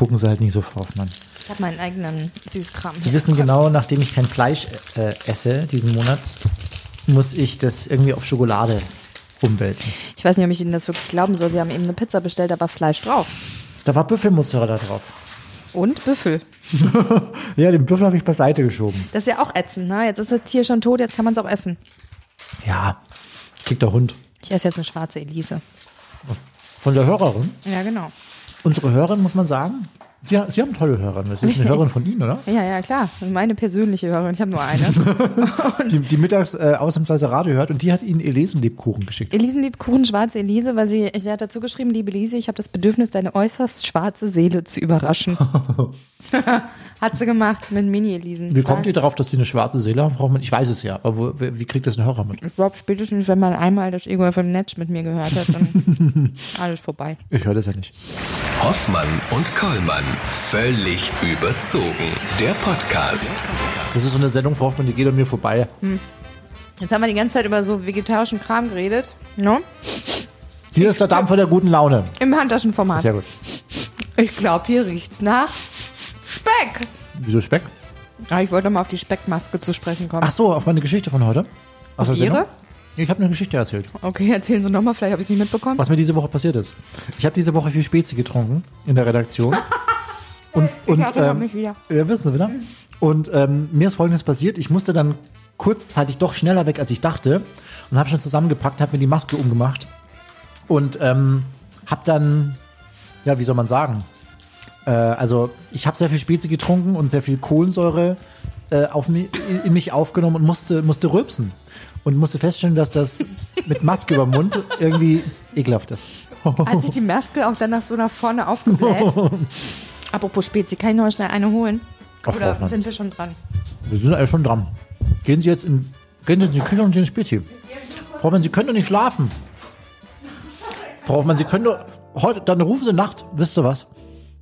gucken Sie halt nicht so, Frau Hoffmann. Ich habe meinen eigenen Süßkram. Sie wissen genau, nachdem ich kein Fleisch äh, esse diesen Monat, muss ich das irgendwie auf Schokolade umwälzen. Ich weiß nicht, ob ich Ihnen das wirklich glauben soll. Sie haben eben eine Pizza bestellt, da war Fleisch drauf. Da war Büffelmozzarella drauf. Und Büffel. Ja, den Büffel habe ich beiseite geschoben. Das ist ja auch ätzend, ne? Jetzt ist das Tier schon tot, jetzt kann man es auch essen. Ja, kriegt der Hund. Ich esse jetzt eine schwarze Elise. Von der Hörerin. Ja, genau. Unsere Hörerin, muss man sagen, Sie, Sie haben tolle Hörerin. Das ist eine Hörerin von Ihnen, oder? Ja, ja, klar. Meine persönliche Hörerin. Ich habe nur eine. Die, die mittags äh, ausnahmsweise Radio hört und die hat Ihnen Elisenlebkuchen geschickt. Elisenliebkuchen, schwarze Elise, weil sie, sie hat dazu geschrieben, liebe Elise, ich habe das Bedürfnis, deine äußerst schwarze Seele zu überraschen. hat sie gemacht mit Mini-Elisen. Wie kommt ihr darauf, dass die eine schwarze Seele haben, Frau Hoffmann? Ich weiß es ja, aber wo, wie kriegt das ein Hörer mit? Ich glaube, spätestens, wenn man einmal das Ego von Netsch mit mir gehört hat, dann alles vorbei. Ich höre das ja nicht. Hoffmann und Kollmann. Völlig überzogen. Der Podcast. Das ist so eine Sendung, Frau Hoffmann, die geht an mir vorbei. Jetzt haben wir die ganze Zeit über so vegetarischen Kram geredet, ne? Hier ist der Dampfer der guten Laune. Im Handtaschenformat. Sehr gut. Ich glaube, hier riecht's nach Speck. Wieso Speck? Ah, ich wollte mal auf die Speckmaske zu sprechen kommen. Ach so, auf meine Geschichte von heute. Aus der Ihre? Ich habe eine Geschichte erzählt, Okay, erzählen Sie nochmal, vielleicht habe ich es nicht mitbekommen. was mir diese Woche passiert ist. Ich habe diese Woche viel Spezi getrunken in der Redaktion. Und, und erinnere ähm, mich wieder. Ja, wissen Sie wieder. Und ähm, mir ist Folgendes passiert. Ich musste dann kurzzeitig doch schneller weg, als ich dachte. Und habe schon zusammengepackt, habe mir die Maske umgemacht. Und ähm, habe dann, ja, wie soll man sagen? Äh, also ich habe sehr viel Spezi getrunken und sehr viel Kohlensäure äh, auf mi in- mich aufgenommen und musste, musste rülpsen. Und musste feststellen, dass das mit Maske über Mund irgendwie ekelhaft ist. Hat sich die Maske auch dann nach so nach vorne aufgebläht. Apropos Spezi, kann ich noch schnell eine holen? Ach, Frau Oder Hoffmann. sind wir schon dran? Wir sind eigentlich schon dran. Gehen Sie jetzt in, gehen Sie in die Küche und in die Spezi. Frau Hoffmann, Sie können doch nicht schlafen. Frau Hoffmann, Sie können doch, heute, dann rufen Sie Nacht, wisst ihr was?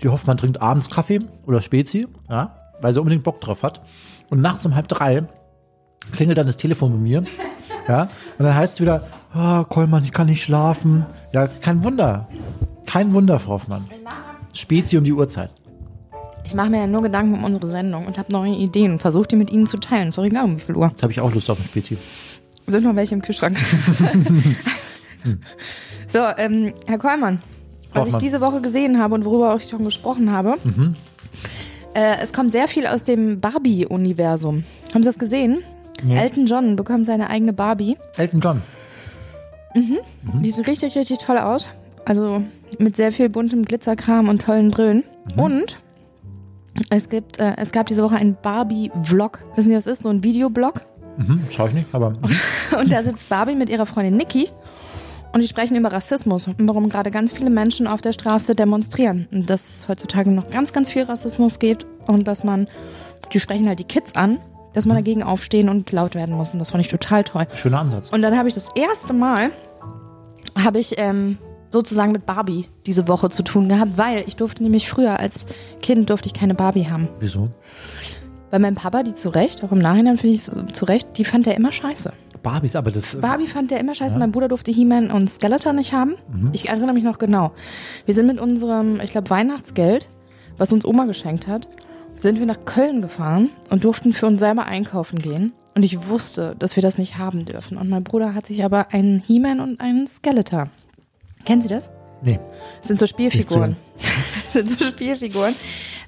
Die Hoffmann trinkt abends Kaffee oder Spezi, ja, weil sie unbedingt Bock drauf hat. Und nachts um halb drei klingelt dann das Telefon bei mir, ja, und dann heißt es wieder, ah, Kollmann, ich kann nicht schlafen. Ja, kein Wunder. Kein Wunder, Frau Hoffmann. Spezi um die Uhrzeit. Ich mache mir ja nur Gedanken um unsere Sendung und habe neue Ideen und versuche die mit Ihnen zu teilen. Sorry, egal um wie viel Uhr. Jetzt habe ich auch Lust auf ein Spezi. Sind noch welche im Kühlschrank? so, ähm, Herr Kollmann, was ich diese Woche gesehen habe und worüber auch schon gesprochen habe, äh, es kommt sehr viel aus dem Barbie-Universum. Haben Sie das gesehen? Elton John bekommt seine eigene Barbie. Elton John. Die sieht richtig, richtig toll aus. Also mit sehr viel buntem Glitzerkram und tollen Brillen. Und es gibt, äh, es gab diese Woche einen Barbie-Vlog. Wissen Sie, was ist? So ein Videoblog. Hm, schau ich nicht, aber. Und da sitzt Barbie mit ihrer Freundin Nikki und die sprechen über Rassismus und warum gerade ganz viele Menschen auf der Straße demonstrieren. Und dass es heutzutage noch ganz, ganz viel Rassismus gibt und dass man, die sprechen halt die Kids an, dass man dagegen aufstehen und laut werden muss. Und das fand ich total toll. Schöner Ansatz. Und dann habe ich das erste Mal, habe ich ähm, sozusagen mit Barbie diese Woche zu tun gehabt, weil ich durfte nämlich früher als Kind durfte ich keine Barbie haben. Wieso? Weil mein Papa die zu Recht, auch im Nachhinein finde ich es zu Recht, die fand er immer scheiße. Barbies, aber das. Barbie fand der immer scheiße. Mein Bruder durfte He-Man und Skeletor nicht haben. Ich erinnere mich noch genau. Wir sind mit unserem, ich glaube, Weihnachtsgeld, was uns Oma geschenkt hat, sind wir nach Köln gefahren und durften für uns selber einkaufen gehen. Und ich wusste, dass wir das nicht haben dürfen. Und mein Bruder hat sich aber einen He-Man und einen Skeletor. Kennen Sie das? Nee. Das sind so Spielfiguren. Das sind so Spielfiguren.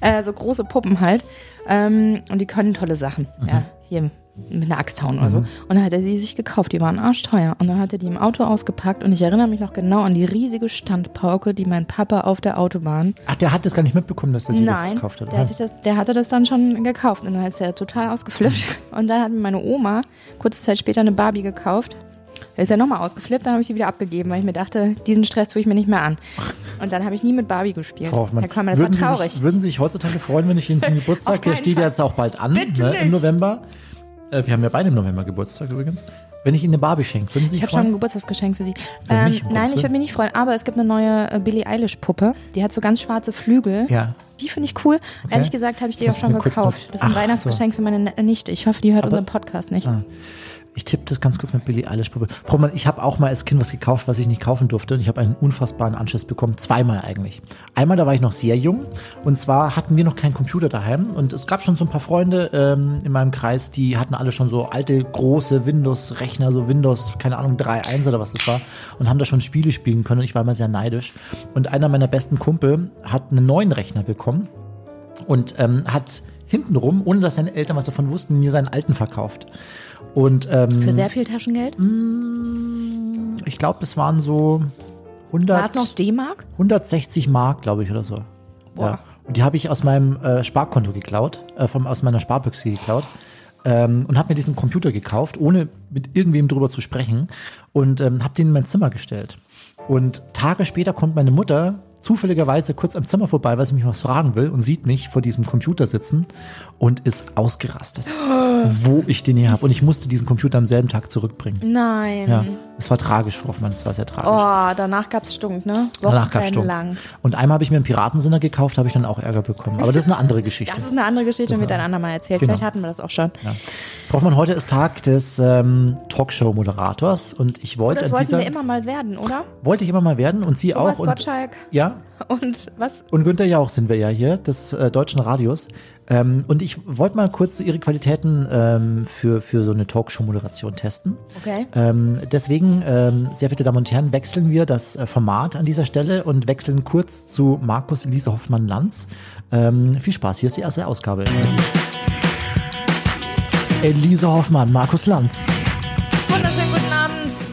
Äh, so große Puppen halt. Ähm, und die können tolle Sachen. Ja, hier mit einer Axt hauen oder so. Und dann hat er sie sich gekauft. Die waren arschteuer. Und dann hat er die im Auto ausgepackt. Und ich erinnere mich noch genau an die riesige Standpauke, die mein Papa auf der Autobahn. Ach, der hat das gar nicht mitbekommen, dass er das Nein, gekauft hat. der, hat sich das, der hatte das dann schon gekauft. Und dann ist er total ausgeflippt. Und dann hat mir meine Oma kurze Zeit später eine Barbie gekauft. Da ist er nochmal ausgeflippt, dann habe ich die wieder abgegeben, weil ich mir dachte, diesen Stress tue ich mir nicht mehr an. Und dann habe ich nie mit Barbie gespielt. Frau Hoffmann, Herr Kollmann, das war würden, Sie traurig. sich, würden Sie sich heutzutage freuen, wenn ich Ihnen zum Geburtstag, der steht Fall. jetzt auch bald an, ne, im. November. Äh, wir haben ja beide im November Geburtstag übrigens. Wenn ich Ihnen eine Barbie schenke, würden Sie sich Ich habe schon ein freuen? Geburtstagsgeschenk für Sie. Für ähm, mich, um nein, Gottes ich würde mich nicht freuen. Aber es gibt eine neue äh, Billie Eilish-Puppe. Die hat so ganz schwarze Flügel. Ja. Die finde ich cool. Ehrlich gesagt habe ich die auch schon mir kurz gekauft. Das ist ein Ach, Weihnachtsgeschenk für meine Ne- Nichte. Ich hoffe, die hört unseren Podcast nicht. Ich tippe das ganz kurz mit Billy Eilish. Probier. Ich habe auch mal als Kind was gekauft, was ich nicht kaufen durfte. Und ich habe einen unfassbaren Anschluss bekommen. Zweimal eigentlich. Einmal, da war ich noch sehr jung. Und zwar hatten wir noch keinen Computer daheim. Und es gab schon so ein paar Freunde ähm, in meinem Kreis, die hatten alle schon so alte, große Windows-Rechner, so Windows, keine Ahnung, 3.1 oder was das war. Und haben da schon Spiele spielen können. Und ich war immer sehr neidisch. Und einer meiner besten Kumpel hat einen neuen Rechner bekommen. Und ähm, hat hintenrum, ohne dass seine Eltern was davon wussten, mir seinen alten verkauft. Und, ähm, Für sehr viel Taschengeld? Ich glaube, es waren so 100, War es noch D-Mark? 160 Mark, glaube ich, oder so. Boah. Ja. Und die habe ich aus meinem äh, Sparkonto geklaut, äh, vom, aus meiner Sparbüchse geklaut. Ähm, und habe mir diesen Computer gekauft, ohne mit irgendwem drüber zu sprechen. Und ähm, habe den in mein Zimmer gestellt. Und Tage später kommt meine Mutter zufälligerweise kurz am Zimmer vorbei, weil sie mich was fragen will und sieht mich vor diesem Computer sitzen und ist ausgerastet, wo ich den hier habe. Und ich musste diesen Computer am selben Tag zurückbringen. Nein. Ja, es war tragisch, Frau Hoffmann, es war sehr tragisch. Oh, danach gab's Stunk, ne? Danach gab's Stunk. lang. Und einmal habe ich mir einen Piratensinner gekauft, habe ich dann auch Ärger bekommen. Aber das ist eine andere Geschichte. Das ist eine andere Geschichte, Das wird ein andermal erzählt. Genau. Vielleicht hatten wir das auch schon. Ja. Frau Hoffmann, heute ist Tag des ähm, Talkshow-Moderators und ich wollte Das an wollten dieser, wir immer mal werden, oder? wollte ich immer mal werden und Sie Thomas auch. Und, Gottschalk ja, und was? und Günther Jauch sind wir ja hier, des äh, deutschen Radios. Ähm, und ich wollte mal kurz so Ihre Qualitäten ähm, für, für so eine Talkshow-Moderation testen. Okay. Ähm, deswegen, ähm, sehr verehrte Damen und Herren, wechseln wir das äh, Format an dieser Stelle und wechseln kurz zu Markus Elise Hoffmann-Lanz. Ähm, viel Spaß, hier ist die erste Ausgabe. Elise Hoffmann, Markus Lanz. Abend,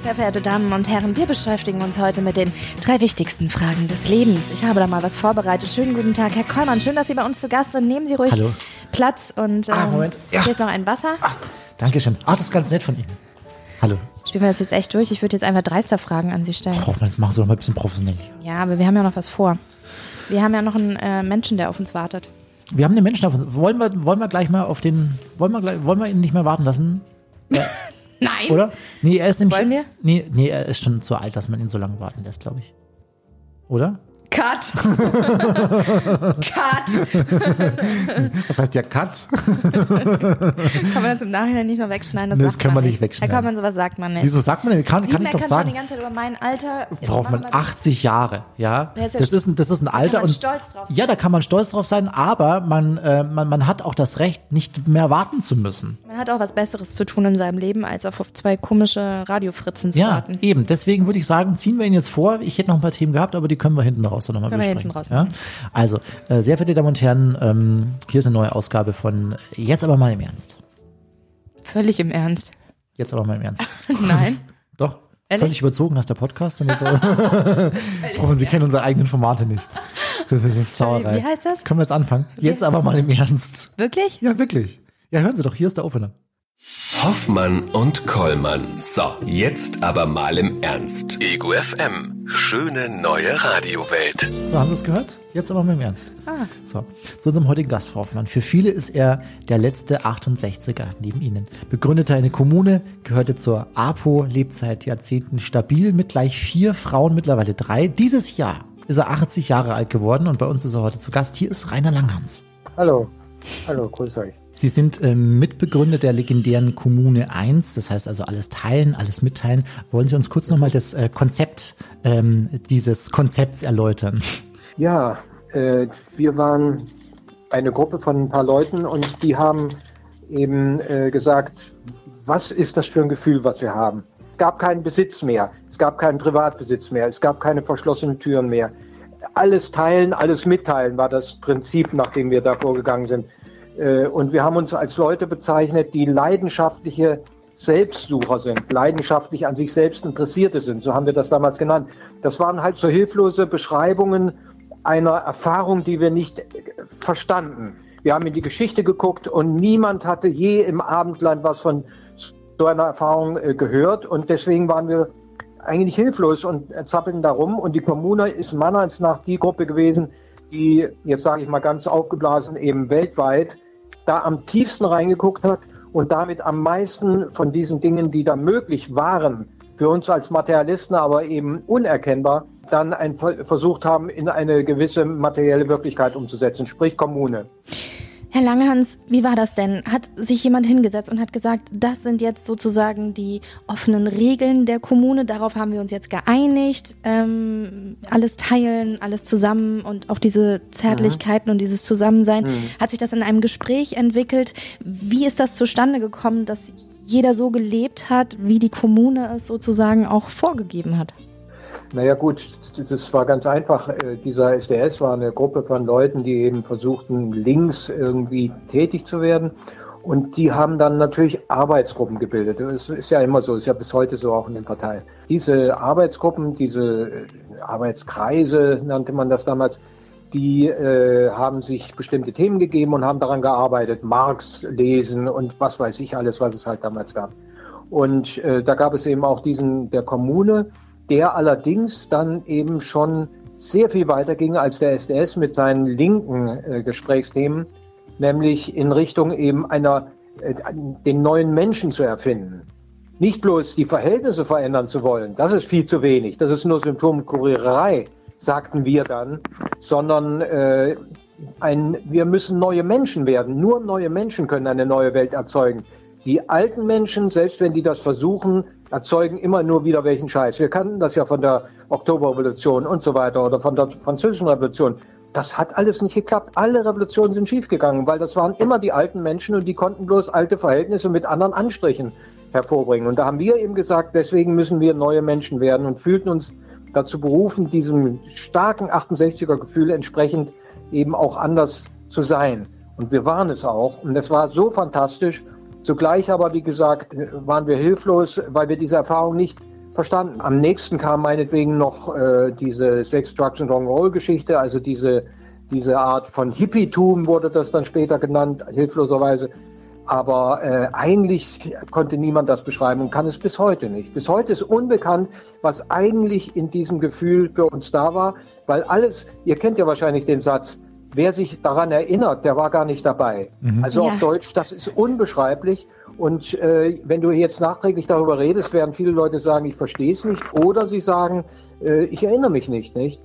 sehr verehrte Damen und Herren. Wir beschäftigen uns heute mit den drei wichtigsten Fragen des Lebens. Ich habe da mal was vorbereitet. Schönen guten Tag, Herr Kollmann. Schön, dass Sie bei uns zu Gast sind. Nehmen Sie ruhig Hallo. Platz und ähm, Ah, Moment. Ja. hier ist noch ein Wasser. Dankeschön. Ah, das ist ganz nett von Ihnen. Hallo. Spielen wir das jetzt echt durch? Ich würde jetzt einfach dreister Fragen an Sie stellen. Hoffmann, jetzt machen Sie doch mal ein bisschen professionell. Ja, aber wir haben ja noch was vor. Wir haben ja noch einen äh, Menschen, der auf uns wartet. Wir haben den Menschen auf Wollen wir, wollen wir gleich mal auf den. Wollen wir, wollen wir ihn nicht mehr warten lassen? Nein! Oder? Nee, er ist nämlich. Wollen wir? Nee, nee, er ist schon zu alt, dass man ihn so lange warten lässt, glaube ich. Oder? Cut! Cut! Das heißt ja Cut. Kann man das im Nachhinein nicht noch wegschneiden? Nee, das kann man nicht wegschneiden. Kollmann, sowas sagt man nicht. Wieso sagt man denn? Kann, kann ich doch meckern schon die sagen. ganze Zeit über mein Alter. Braucht man Machen wir- 80 Jahre, ja? Der ist ja das, st- ist ein, das ist ein Alter. kann man und stolz drauf sein. Ja, da kann man stolz drauf sein, aber man, äh, man, man hat auch das Recht, nicht mehr warten zu müssen. Man hat auch was Besseres zu tun in seinem Leben, als auf zwei komische Radiofritzen zu Ja, warten. eben. Deswegen würde ich sagen, ziehen wir ihn jetzt vor. Ich hätte noch ein paar Themen gehabt, aber die können wir hinten raus dann nochmal besprechen. raus ja? Also, äh, sehr verehrte Damen und Herren, ähm, hier ist eine neue Ausgabe von Jetzt aber mal im Ernst. Völlig im Ernst. Jetzt aber mal im Ernst. Nein. Doch. Ehrlich? Völlig überzogen hast der Podcast und jetzt. Brauchen Sie kennen unsere eigenen Formate nicht. Das ist eine Sauerei. Wie heißt das? Können wir jetzt anfangen? Jetzt aber mal im Ernst. Wirklich? Ja, wirklich. Ja, hören Sie doch, hier ist der Opener. Hoffmann und Kollmann. So, jetzt aber mal im Ernst. Ego FM. Schöne neue Radiowelt. So, haben Sie es gehört? Jetzt aber mal im Ernst. Ah. So, zu unserem heutigen Gast, Frau Hoffmann. Für viele ist er der letzte 68er neben Ihnen. Begründete eine Kommune, gehörte zur APO, lebt seit Jahrzehnten stabil mit gleich vier Frauen, mittlerweile drei. Dieses Jahr ist er 80 Jahre alt geworden und bei uns ist er heute zu Gast. Hier ist Rainer Langhans. Hallo. Hallo, grüß euch. Sie sind ähm, Mitbegründer der legendären Kommune 1, das heißt also alles teilen, alles mitteilen. Wollen Sie uns kurz nochmal das äh, Konzept ähm, dieses Konzepts erläutern? Ja, äh, wir waren eine Gruppe von ein paar Leuten und die haben eben äh, gesagt, was ist das für ein Gefühl, was wir haben? Es gab keinen Besitz mehr, es gab keinen Privatbesitz mehr, es gab keine verschlossenen Türen mehr. Alles teilen, alles mitteilen war das Prinzip, nach dem wir da vorgegangen sind. Äh, Und wir haben uns als Leute bezeichnet, die leidenschaftliche Selbstsucher sind, leidenschaftlich an sich selbst Interessierte sind. So haben wir das damals genannt. Das waren halt so hilflose Beschreibungen einer Erfahrung, die wir nicht verstanden. Wir haben in die Geschichte geguckt und niemand hatte je im Abendland was von so einer Erfahrung äh, gehört. Und deswegen waren wir eigentlich hilflos und äh, zappeln darum. Und die Kommune ist meiner Ansicht nach die Gruppe gewesen, die, jetzt sage ich mal ganz aufgeblasen, eben weltweit da am tiefsten reingeguckt hat und damit am meisten von diesen Dingen, die da möglich waren, für uns als Materialisten aber eben unerkennbar, dann ein, versucht haben, in eine gewisse materielle Wirklichkeit umzusetzen, sprich Kommune. Herr Langehans, wie war das denn? Hat sich jemand hingesetzt und hat gesagt, das sind jetzt sozusagen die offenen Regeln der Kommune, darauf haben wir uns jetzt geeinigt, ähm, alles teilen, alles zusammen und auch diese Zärtlichkeiten mhm. und dieses Zusammensein. Mhm. Hat sich das in einem Gespräch entwickelt? Wie ist das zustande gekommen, dass jeder so gelebt hat, wie die Kommune es sozusagen auch vorgegeben hat? Naja gut, das war ganz einfach. Äh, dieser SDS war eine Gruppe von Leuten, die eben versuchten, links irgendwie tätig zu werden. Und die haben dann natürlich Arbeitsgruppen gebildet. Das ist ja immer so, ist ja bis heute so auch in den Parteien. Diese Arbeitsgruppen, diese äh, Arbeitskreise nannte man das damals, die äh, haben sich bestimmte Themen gegeben und haben daran gearbeitet, Marx lesen und was weiß ich alles, was es halt damals gab. Und äh, da gab es eben auch diesen der Kommune, der allerdings dann eben schon sehr viel weiter ging als der SDS mit seinen linken äh, Gesprächsthemen, nämlich in Richtung eben einer, äh, den neuen Menschen zu erfinden. Nicht bloß die Verhältnisse verändern zu wollen, das ist viel zu wenig, das ist nur Symptomkuriererei, sagten wir dann, sondern äh, ein, wir müssen neue Menschen werden. Nur neue Menschen können eine neue Welt erzeugen. Die alten Menschen, selbst wenn die das versuchen, erzeugen immer nur wieder welchen Scheiß. Wir kannten das ja von der Oktoberrevolution und so weiter oder von der französischen Revolution. Das hat alles nicht geklappt. Alle Revolutionen sind schiefgegangen, weil das waren immer die alten Menschen und die konnten bloß alte Verhältnisse mit anderen Anstrichen hervorbringen. Und da haben wir eben gesagt, deswegen müssen wir neue Menschen werden und fühlten uns dazu berufen, diesem starken 68er Gefühl entsprechend eben auch anders zu sein. Und wir waren es auch. Und es war so fantastisch. Zugleich aber, wie gesagt, waren wir hilflos, weil wir diese Erfahrung nicht verstanden. Am nächsten kam meinetwegen noch äh, diese Sex, Drugs and Rock'n'Roll Geschichte, also diese, diese Art von Hippietum wurde das dann später genannt, hilfloserweise. Aber äh, eigentlich konnte niemand das beschreiben und kann es bis heute nicht. Bis heute ist unbekannt, was eigentlich in diesem Gefühl für uns da war, weil alles, ihr kennt ja wahrscheinlich den Satz, wer sich daran erinnert, der war gar nicht dabei. Mhm. Also ja. auf Deutsch, das ist unbeschreiblich. Und äh, wenn du jetzt nachträglich darüber redest, werden viele Leute sagen, ich verstehe es nicht. Oder sie sagen, äh, ich erinnere mich nicht, nicht?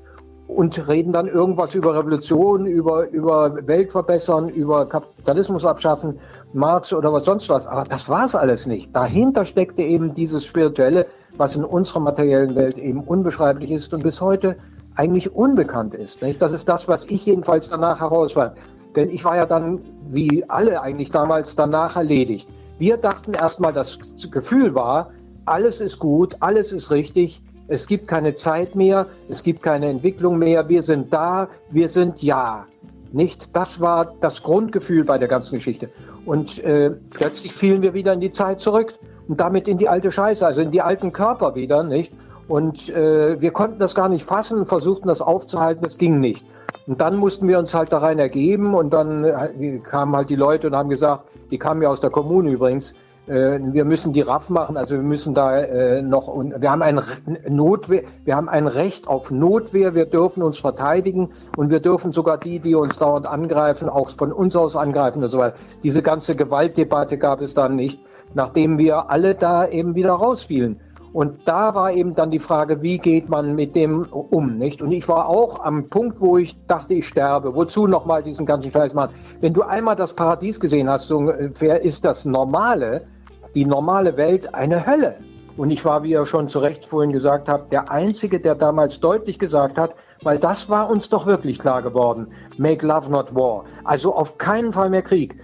Und reden dann irgendwas über Revolution, über, über Welt verbessern, über Kapitalismus abschaffen, Marx oder was sonst was. Aber das war es alles nicht. Dahinter steckte eben dieses Spirituelle, was in unserer materiellen Welt eben unbeschreiblich ist und bis heute eigentlich unbekannt ist. Nicht? Das ist das, was ich jedenfalls danach herausfand. Denn ich war ja dann, wie alle eigentlich damals, danach erledigt. Wir dachten erstmal, das Gefühl war, alles ist gut, alles ist richtig, es gibt keine Zeit mehr, es gibt keine Entwicklung mehr, wir sind da, wir sind ja. Nicht? Das war das Grundgefühl bei der ganzen Geschichte. Und äh, plötzlich fielen wir wieder in die Zeit zurück und damit in die alte Scheiße, also in die alten Körper wieder, nicht? Und äh, wir konnten das gar nicht fassen, versuchten das aufzuhalten, das ging nicht. Und dann mussten wir uns halt da rein ergeben und dann äh, kamen halt die Leute und haben gesagt, die kamen ja aus der Kommune übrigens, äh, wir müssen die RAF machen, also wir müssen da äh, noch, und wir haben ein Notwehr, wir haben ein Recht auf Notwehr, wir dürfen uns verteidigen und wir dürfen sogar die, die uns dauernd angreifen, auch von uns aus angreifen und so weiter. Diese ganze Gewaltdebatte gab es dann nicht, nachdem wir alle da eben wieder rausfielen. Und da war eben dann die Frage, wie geht man mit dem um, nicht? Und ich war auch am Punkt, wo ich dachte, ich sterbe. Wozu nochmal diesen ganzen Scheiß machen? Wenn du einmal das Paradies gesehen hast, so ungefähr ist das Normale, die normale Welt eine Hölle. Und ich war, wie ihr schon zu Recht vorhin gesagt habt, der Einzige, der damals deutlich gesagt hat, weil das war uns doch wirklich klar geworden, make love not war. Also auf keinen Fall mehr Krieg.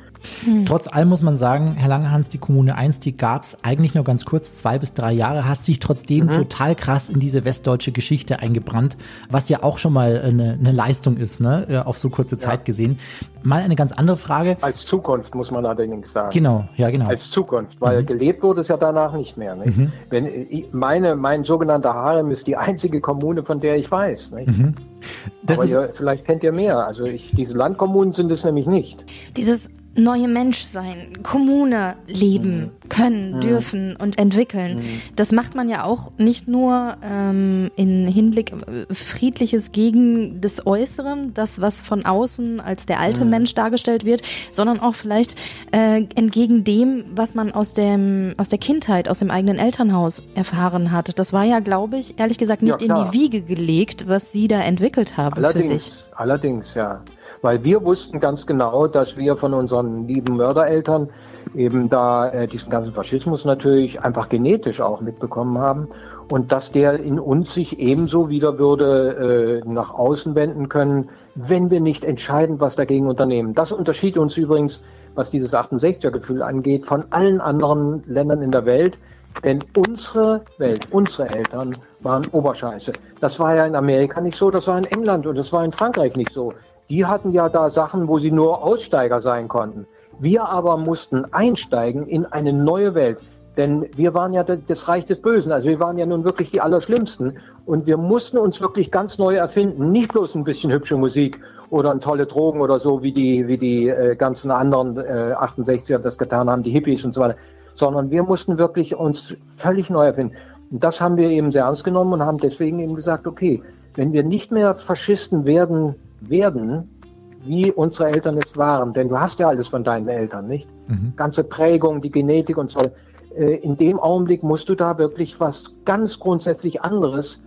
Hm. Trotz allem muss man sagen, Herr Langehans, die Kommune 1, die gab es eigentlich nur ganz kurz, zwei bis drei Jahre, hat sich trotzdem mhm. total krass in diese westdeutsche Geschichte eingebrannt, was ja auch schon mal eine, eine Leistung ist, ne, äh, auf so kurze Zeit ja. gesehen. Mal eine ganz andere Frage. Als Zukunft muss man allerdings sagen. Genau, ja, genau. Als Zukunft, weil mhm. gelebt wurde es ja danach nicht mehr. Nicht? Mhm. Wenn ich, meine, mein sogenannter Harem ist die einzige Kommune, von der ich weiß. Nicht? Mhm. Aber ihr, vielleicht kennt ihr mehr. Also ich, diese Landkommunen sind es nämlich nicht. Dieses neue Mensch sein, Kommune leben mhm. können, mhm. dürfen und entwickeln. Mhm. Das macht man ja auch nicht nur ähm, in Hinblick äh, friedliches gegen des Äußeren, das was von außen als der alte mhm. Mensch dargestellt wird, sondern auch vielleicht äh, entgegen dem, was man aus dem aus der Kindheit, aus dem eigenen Elternhaus erfahren hat. Das war ja, glaube ich, ehrlich gesagt nicht ja, in die Wiege gelegt, was Sie da entwickelt haben allerdings, für sich. Allerdings, ja. Weil wir wussten ganz genau, dass wir von unseren lieben Mördereltern eben da äh, diesen ganzen Faschismus natürlich einfach genetisch auch mitbekommen haben und dass der in uns sich ebenso wieder würde äh, nach außen wenden können, wenn wir nicht entscheidend was dagegen unternehmen. Das unterschied uns übrigens, was dieses 68er-Gefühl angeht, von allen anderen Ländern in der Welt. Denn unsere Welt, unsere Eltern waren Oberscheiße. Das war ja in Amerika nicht so, das war in England und das war in Frankreich nicht so. Die hatten ja da Sachen, wo sie nur Aussteiger sein konnten. Wir aber mussten einsteigen in eine neue Welt. Denn wir waren ja das Reich des Bösen, also wir waren ja nun wirklich die Allerschlimmsten. Und wir mussten uns wirklich ganz neu erfinden. Nicht bloß ein bisschen hübsche Musik oder tolle Drogen oder so, wie die, wie die äh, ganzen anderen äh, 68er das getan haben, die Hippies und so weiter. Sondern wir mussten wirklich uns völlig neu erfinden. Und das haben wir eben sehr ernst genommen und haben deswegen eben gesagt, okay, wenn wir nicht mehr Faschisten werden, werden, wie unsere Eltern es waren, denn du hast ja alles von deinen Eltern, nicht? Mhm. Ganze Prägung, die Genetik und so äh, in dem Augenblick musst du da wirklich was ganz grundsätzlich anderes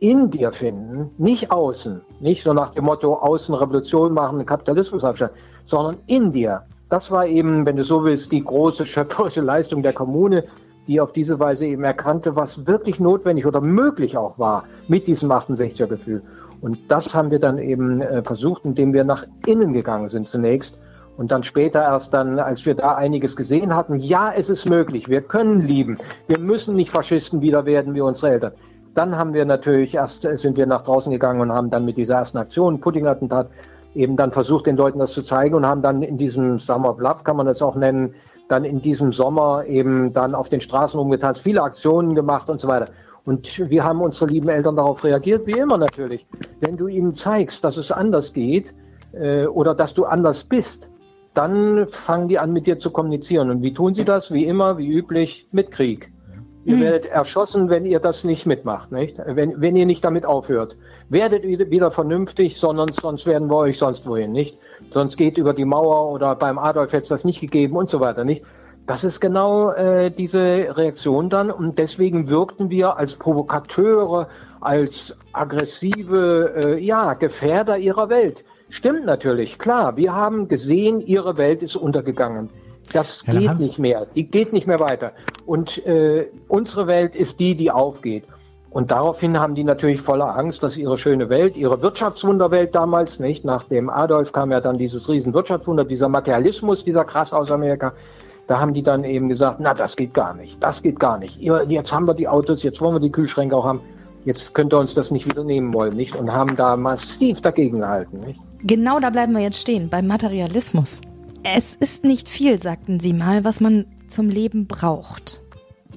in dir finden, nicht außen, nicht so nach dem Motto außen Revolution machen, Kapitalismus abstellen, sondern in dir. Das war eben, wenn du so willst, die große schöpferische Leistung der Kommune, die auf diese Weise eben erkannte, was wirklich notwendig oder möglich auch war mit diesem 68er Gefühl. Und das haben wir dann eben äh, versucht, indem wir nach innen gegangen sind zunächst und dann später erst dann, als wir da einiges gesehen hatten, ja, es ist möglich, wir können lieben, wir müssen nicht Faschisten wieder werden wie unsere Eltern. Dann haben wir natürlich erst, sind wir nach draußen gegangen und haben dann mit dieser ersten Aktion, Pudding-Attentat, eben dann versucht, den Leuten das zu zeigen und haben dann in diesem Summer Love, kann man das auch nennen, dann in diesem Sommer eben dann auf den Straßen umgetanzt, viele Aktionen gemacht und so weiter. Und wir haben unsere lieben Eltern darauf reagiert, wie immer natürlich. Wenn du ihnen zeigst, dass es anders geht äh, oder dass du anders bist, dann fangen die an, mit dir zu kommunizieren. Und wie tun sie das? Wie immer, wie üblich, mit Krieg. Ihr hm. werdet erschossen, wenn ihr das nicht mitmacht, nicht? Wenn, wenn ihr nicht damit aufhört. Werdet wieder vernünftig, sondern sonst werden wir euch sonst wohin, nicht? Sonst geht über die Mauer oder beim Adolf hätte es das nicht gegeben und so weiter, nicht? Das ist genau äh, diese Reaktion dann und deswegen wirkten wir als Provokateure, als aggressive, äh, ja, Gefährder ihrer Welt. Stimmt natürlich, klar. Wir haben gesehen, ihre Welt ist untergegangen. Das Herr geht nicht mehr. Die geht nicht mehr weiter. Und äh, unsere Welt ist die, die aufgeht. Und daraufhin haben die natürlich voller Angst, dass ihre schöne Welt, ihre Wirtschaftswunderwelt damals, nicht? Nach dem Adolf kam ja dann dieses Riesenwirtschaftswunder, dieser Materialismus, dieser krass aus Amerika. Da haben die dann eben gesagt, na, das geht gar nicht. Das geht gar nicht. Jetzt haben wir die Autos, jetzt wollen wir die Kühlschränke auch haben. Jetzt könnt ihr uns das nicht wieder nehmen wollen, nicht? Und haben da massiv dagegen gehalten, nicht? Genau da bleiben wir jetzt stehen, beim Materialismus. Es ist nicht viel, sagten Sie mal, was man zum Leben braucht.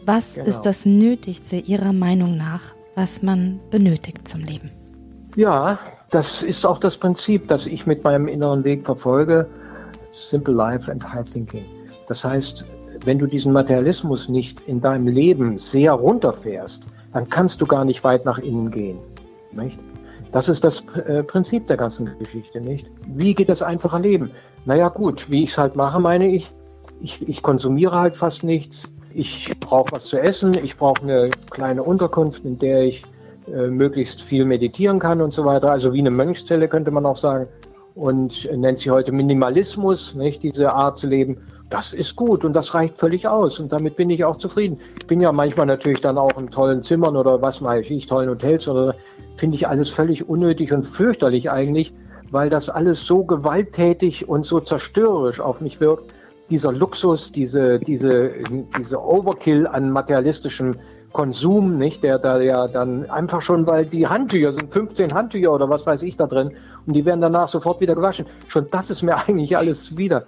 Was genau. ist das Nötigste Ihrer Meinung nach, was man benötigt zum Leben? Ja, das ist auch das Prinzip, das ich mit meinem inneren Weg verfolge. Simple Life and High Thinking. Das heißt, wenn du diesen Materialismus nicht in deinem Leben sehr runterfährst, dann kannst du gar nicht weit nach innen gehen. Nicht? Das ist das äh, Prinzip der ganzen Geschichte, nicht? Wie geht das einfache Leben? Naja, gut, wie ich es halt mache, meine ich, ich, ich konsumiere halt fast nichts. Ich brauche was zu essen, ich brauche eine kleine Unterkunft, in der ich äh, möglichst viel meditieren kann und so weiter. Also wie eine Mönchszelle könnte man auch sagen. Und äh, nennt sie heute Minimalismus, nicht? Diese Art zu leben. Das ist gut und das reicht völlig aus und damit bin ich auch zufrieden. Ich bin ja manchmal natürlich dann auch in tollen Zimmern oder was weiß ich, tollen Hotels oder finde ich alles völlig unnötig und fürchterlich eigentlich, weil das alles so gewalttätig und so zerstörerisch auf mich wirkt. Dieser Luxus, diese, diese, diese Overkill an materialistischem Konsum, nicht, der da ja dann einfach schon, weil die Handtücher sind 15 Handtücher oder was weiß ich da drin und die werden danach sofort wieder gewaschen. Schon das ist mir eigentlich alles wieder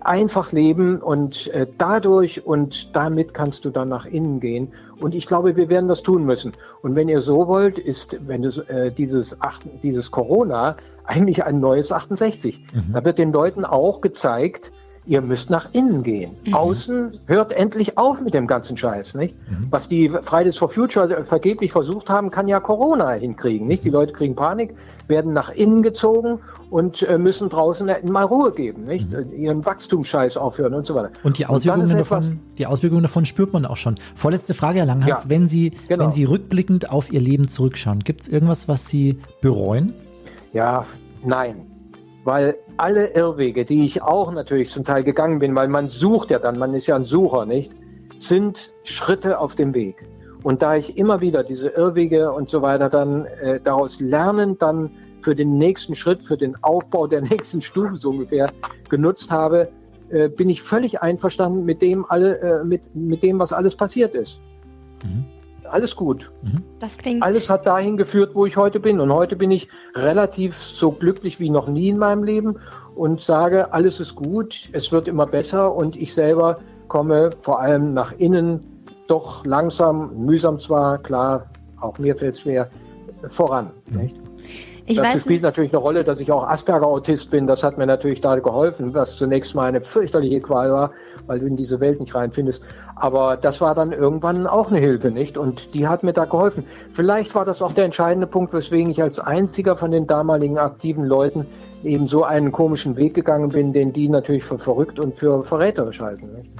einfach leben und äh, dadurch und damit kannst du dann nach innen gehen. Und ich glaube, wir werden das tun müssen. Und wenn ihr so wollt, ist, wenn du äh, dieses, acht, dieses Corona eigentlich ein neues 68. Mhm. Da wird den Leuten auch gezeigt, ihr müsst nach innen gehen. Mhm. Außen hört endlich auf mit dem ganzen Scheiß, nicht? Mhm. Was die Fridays for Future vergeblich versucht haben, kann ja Corona hinkriegen, nicht? Die Leute kriegen Panik, werden nach innen gezogen und äh, müssen draußen mal Ruhe geben, nicht? Mhm. Ihren Wachstumsscheiß aufhören und so weiter. Und die Auswirkungen, und davon, die Auswirkungen davon spürt man auch schon. Vorletzte Frage, Herr Langhans. Ja, wenn Sie, genau. wenn Sie rückblickend auf Ihr Leben zurückschauen, gibt es irgendwas, was Sie bereuen? Ja, nein. Weil alle Irrwege, die ich auch natürlich zum Teil gegangen bin, weil man sucht ja dann, man ist ja ein Sucher, nicht, sind Schritte auf dem Weg. Und da ich immer wieder diese Irrwege und so weiter dann äh, daraus lernen, dann für den nächsten Schritt, für den Aufbau der nächsten Stufe so ungefähr genutzt habe, äh, bin ich völlig einverstanden mit dem alle, äh, mit, mit dem, was alles passiert ist. Mhm. Alles gut. Das klingt. Alles hat dahin geführt, wo ich heute bin. Und heute bin ich relativ so glücklich wie noch nie in meinem Leben und sage, alles ist gut, es wird immer besser und ich selber komme vor allem nach innen doch langsam, mühsam zwar, klar, auch mir fällt es schwer, voran. Nicht? ich Dazu weiß spielt nicht. natürlich eine Rolle, dass ich auch Asperger-Autist bin. Das hat mir natürlich da geholfen, was zunächst mal eine fürchterliche Qual war, weil du in diese Welt nicht reinfindest. Aber das war dann irgendwann auch eine Hilfe, nicht? Und die hat mir da geholfen. Vielleicht war das auch der entscheidende Punkt, weswegen ich als einziger von den damaligen aktiven Leuten eben so einen komischen Weg gegangen bin, den die natürlich für verrückt und für verräterisch halten. Nicht?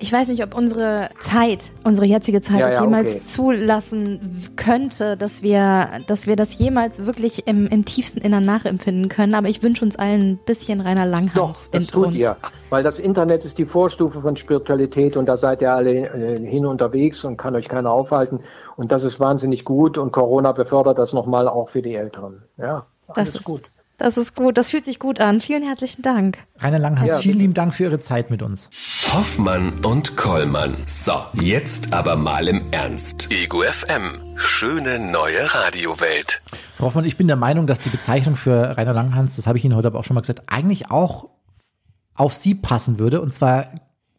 Ich weiß nicht, ob unsere Zeit, unsere jetzige Zeit Ja, es ja, jemals okay. zulassen könnte, dass wir, dass wir das jemals wirklich im, im tiefsten Innern nachempfinden können. Aber ich wünsche uns allen ein bisschen Rainer Doch, Langhans das in tut uns. ihr. Weil das Internet ist die Vorstufe von Spiritualität und da seid ihr alle äh, hin unterwegs und kann euch keiner aufhalten. Und das ist wahnsinnig gut und Corona befördert das nochmal auch für die Älteren. Ja, Das alles ist gut. Das ist gut, das fühlt sich gut an. Vielen herzlichen Dank. Rainer Langhans, Ja, vielen bitte. lieben Dank für Ihre Zeit mit uns. Hoffmann und Kollmann. So, jetzt aber mal im Ernst. Ego FM. Schöne neue Radiowelt. Frau Hoffmann, ich bin der Meinung, dass die Bezeichnung für Rainer Langhans, das habe ich Ihnen heute aber auch schon mal gesagt, eigentlich auch auf Sie passen würde und zwar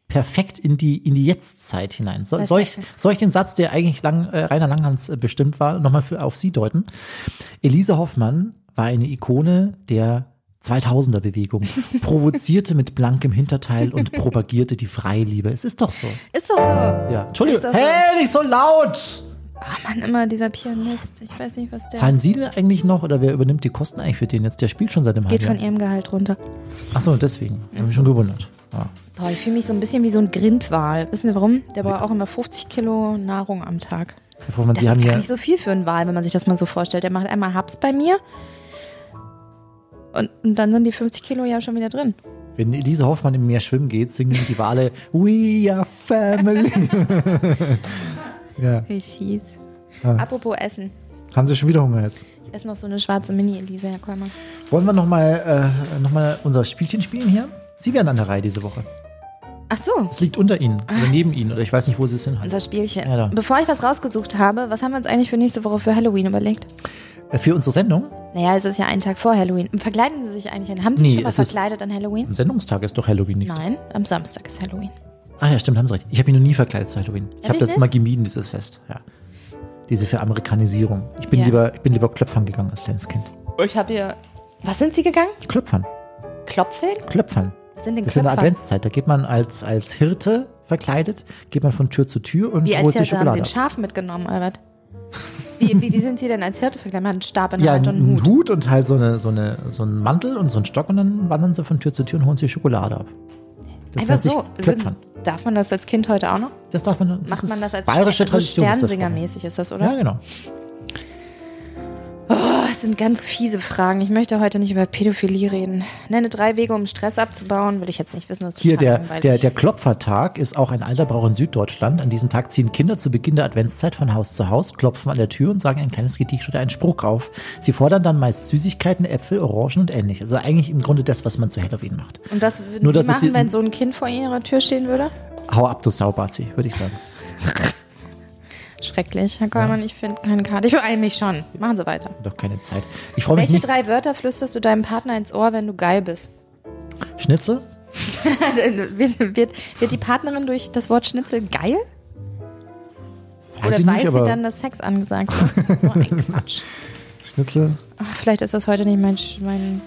perfekt in die in die Jetztzeit hinein. So, soll, ich, soll ich den Satz, der eigentlich lang, äh, Rainer Langhans äh, bestimmt war, nochmal für auf Sie deuten? Elise Hoffmann war eine Ikone der 2000er Bewegung, provozierte mit blankem Hinterteil und propagierte die Freiliebe. Es ist doch so. Ist das so? Ja. Entschuldigung. So? Hey, nicht so laut! Ah, Mann, immer dieser Pianist. Ich weiß nicht, was der. Zahlen Sie denn eigentlich noch oder wer übernimmt die Kosten eigentlich für den jetzt? Der spielt schon seit dem geht halben von ihrem Gehalt runter. Ach so, deswegen. Ich habe mich schon gewundert. Ja. Boah, ich fühle mich so ein bisschen wie so ein Grindwal. Wissen Sie warum? Der braucht auch immer 50 Kilo Nahrung am Tag. Herr Das Sie ist haben gar ja, nicht so viel für einen Wal, wenn man sich das mal so vorstellt. Der macht einmal Haps bei mir und, und dann sind die 50 Kilo ja schon wieder drin. wenn Elise Hoffmann im Meer schwimmen geht, singen die Wale We are family. ja, Wie fies. Ah. Apropos Essen. haben Sie schon wieder Hunger jetzt? Ich esse noch so eine schwarze Mini-Elise, Herr Kolmer. Wollen wir nochmal äh, noch mal unser Spielchen spielen hier? Sie werden an der Reihe diese Woche. Ach so, Es liegt unter Ihnen oder neben Ihnen oder ich weiß nicht, wo Sie es hinhalten. unser Spielchen. Ja. Bevor ich was rausgesucht habe, was haben wir uns eigentlich für nächste Woche für Halloween überlegt? Äh, Für unsere Sendung? Naja, es ist ja ein Tag vor Halloween. Verkleiden Sie sich eigentlich? an- Haben Sie Nee, sich schon mal verkleidet an Halloween? Am Sendungstag ist doch Halloween nicht. Nein, am Samstag ist Halloween. Ah ja, stimmt, haben Sie recht. Ich habe mich noch nie verkleidet zu Halloween. Ich habe das immer gemieden, dieses Fest. Ja. Diese Veramerikanisierung. Ich bin Ja. lieber, ich bin lieber Klöpfern gegangen als kleines Kind. Ich habe hier. Was sind Sie gegangen? Klöpfern. Klopfeln? Klöpfern. Was sind denn Das ist in der? Adventszeit. Da geht man als, als Hirte verkleidet, geht man von Tür zu Tür und Wie als holt sich Hirte haben Sie Schokolade. ein Schaf mitgenommen, was? Wie, wie, wie sind Sie denn als Hirte verkleidet? Man hat einen Stab in der Ja, Hand und einen Hut. Hut. und halt so, eine, so, eine, so einen Mantel und so einen Stock und dann wandern sie von Tür zu Tür und holen sich Schokolade ab. Das Einfach nennt sich so. Klöpfern. Darf man das als Kind heute auch noch? Das darf man. Das Macht ist man das als bayerische so Tradition. ist das, Frau. Sternsinger-mäßig ist das, oder? Ja, genau. Oh, das sind ganz fiese Fragen. Ich möchte heute nicht über Pädophilie reden. Nenne drei Wege, um Stress abzubauen. Will ich jetzt nicht wissen, das Hier, der, der, der Klopfertag ist auch ein alter Brauch in Süddeutschland. An diesem Tag ziehen Kinder zu Beginn der Adventszeit von Haus zu Haus, klopfen an der Tür und sagen ein kleines Gedicht oder einen Spruch auf. Sie fordern dann meist Süßigkeiten, Äpfel, Orangen und ähnliches. Also eigentlich im Grunde das, was man zu Halloween macht. Und was würden Nur, Sie es machen, die- wenn so ein Kind vor Ihrer Tür stehen würde? Hau ab, du Saubazi, würde ich sagen. Schrecklich. Herr Kollmann, ich finde keine Karte. Ich beeile mich schon. Machen Sie weiter. Doch keine Zeit. Ich freue mich Welche nicht. drei Wörter flüsterst du deinem Partner ins Ohr, wenn du geil bist? Schnitzel? wird, wird, wird die Partnerin durch das Wort Schnitzel geil? Weiß Oder weiß nicht, sie dann, dass Sex angesagt ist? So ein Quatsch. Schnitzel. Ach, vielleicht ist das heute nicht mein, mein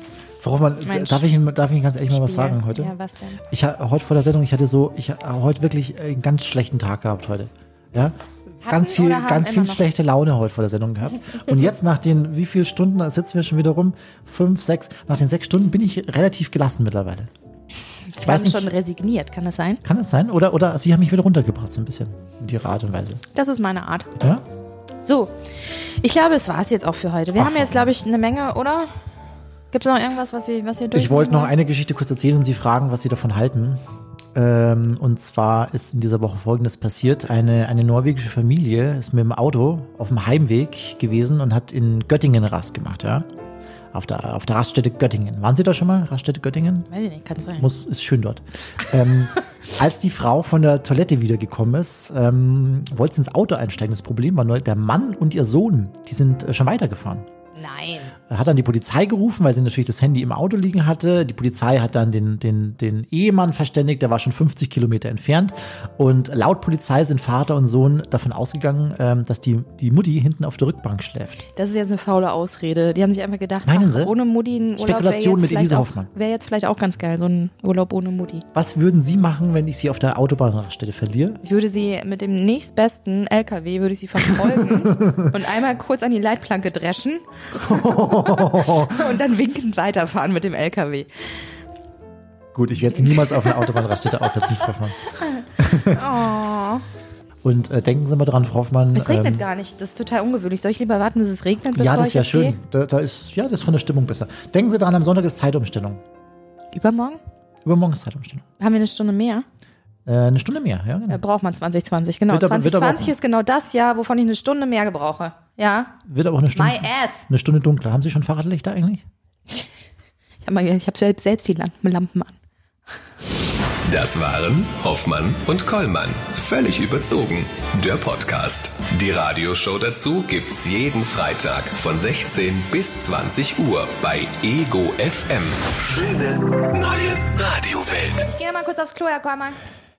Warum man, Mein darf, ich, Ihnen- darf ich Ihnen ganz ehrlich mal was Spiel. sagen heute? Ja, was denn? Ich heute vor der Sendung, ich hatte so, ich habe heute wirklich einen ganz schlechten Tag gehabt heute. Ja? Ganz viel, ganz viel schlechte Laune heute vor der Sendung gehabt. Und jetzt nach den, wie viele Stunden, da sitzen wir schon wieder rum? Fünf, sechs. Nach den sechs Stunden bin ich relativ gelassen mittlerweile. Sie weiß waren nicht- schon resigniert, kann das sein? Kann das sein? Oder, oder Sie haben mich wieder runtergebracht, so ein bisschen. Mit Ihrer Art und Weise. Das ist meine Art. Ja? So, ich glaube, es war es jetzt auch für heute. Wir Ach, haben jetzt, glaube ich, eine Menge, oder? Gibt es noch irgendwas, was ihr, was ihr Ich wollte noch eine Geschichte kurz erzählen und Sie fragen, was Sie davon halten. Ähm, und zwar ist in dieser Woche Folgendes passiert. Eine, eine norwegische Familie ist mit dem Auto auf dem Heimweg gewesen und hat in Göttingen Rast gemacht, ja. Auf der, auf der Raststätte Göttingen. Waren Sie da schon mal? Raststätte Göttingen? Weiß ich nicht, kann sein. Muss, ist schön dort. ähm, als die Frau von der Toilette wiedergekommen ist, ähm, wollte sie ins Auto einsteigen. Das Problem war nur, der Mann und ihr Sohn, die sind äh, schon weitergefahren. Nein. Hat dann die Polizei gerufen, weil sie natürlich das Handy im Auto liegen hatte. Die Polizei hat dann den, den, den Ehemann verständigt, der war schon 50 Kilometer entfernt. Und laut Polizei sind Vater und Sohn davon ausgegangen, ähm, dass die, die Mutti hinten auf der Rückbank schläft. Das ist jetzt eine faule Ausrede. Die haben sich einfach gedacht, Meinen ach, Sie? ohne Mutti ein Urlaub Spekulation mit wäre jetzt, Hoffmann. vielleicht auch- wär jetzt vielleicht auch ganz geil, so ein Urlaub ohne Mutti. Was würden Sie machen, wenn ich Sie auf der Autobahnraststätte verliere? Ich würde sie mit dem nächstbesten LKW würde ich sie verfolgen und einmal kurz an die Leitplanke dreschen und dann winkend weiterfahren mit dem LKW. Gut, ich werde Sie niemals auf einer Autobahnraststätte aussetzen, Frau Hoffmann. Oh, Und äh, denken Sie mal dran, Frau Hoffmann. es regnet ähm, gar nicht. Das ist total ungewöhnlich. Soll ich lieber warten, bis es regnet, Ja, das wäre jetzt schön. Da, da ist, ja, das ist von der Stimmung besser. Denken Sie dran, am Sonntag ist Zeitumstellung. Übermorgen? Übermorgen ist Zeitumstellung. Haben wir eine Stunde mehr? Äh, eine Stunde mehr, ja, genau. Da braucht man 2020, genau. Wird aber- wird aber 2020 auch- ist genau das Jahr, wovon ich eine Stunde mehr gebrauche. Ja? Wird aber auch eine Stunde, My ass. eine Stunde dunkler. Haben Sie schon Fahrradlichter eigentlich? Ich habe hab selbst, selbst die Lampen, Lampen an. Das waren Hoffmann und Kollmann. Völlig überzogen. Der Podcast. Die Radioshow dazu gibt's jeden Freitag von 16 bis 20 Uhr bei Ego FM. Schöne neue Radiowelt. Ich gehe mal kurz aufs Klo, Herr Kormann.